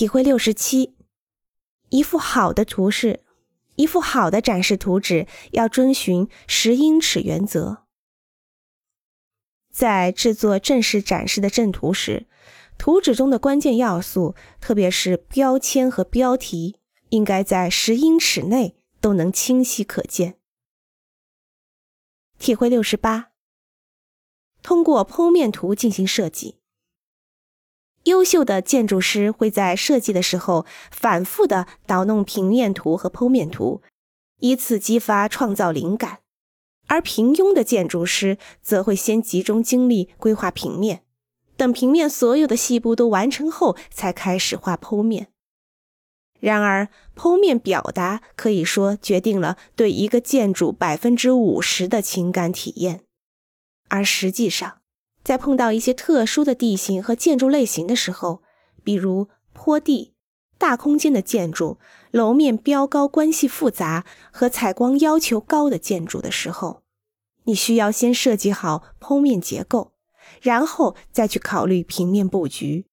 体会六十七，一幅好的图示，一幅好的展示图纸要遵循十英尺原则。在制作正式展示的正图时，图纸中的关键要素，特别是标签和标题，应该在十英尺内都能清晰可见。体会六十八，通过剖面图进行设计。优秀的建筑师会在设计的时候反复的捣弄平面图和剖面图，以此激发创造灵感；而平庸的建筑师则会先集中精力规划平面，等平面所有的细部都完成后，才开始画剖面。然而，剖面表达可以说决定了对一个建筑百分之五十的情感体验，而实际上。在碰到一些特殊的地形和建筑类型的时候，比如坡地、大空间的建筑、楼面标高关系复杂和采光要求高的建筑的时候，你需要先设计好剖面结构，然后再去考虑平面布局。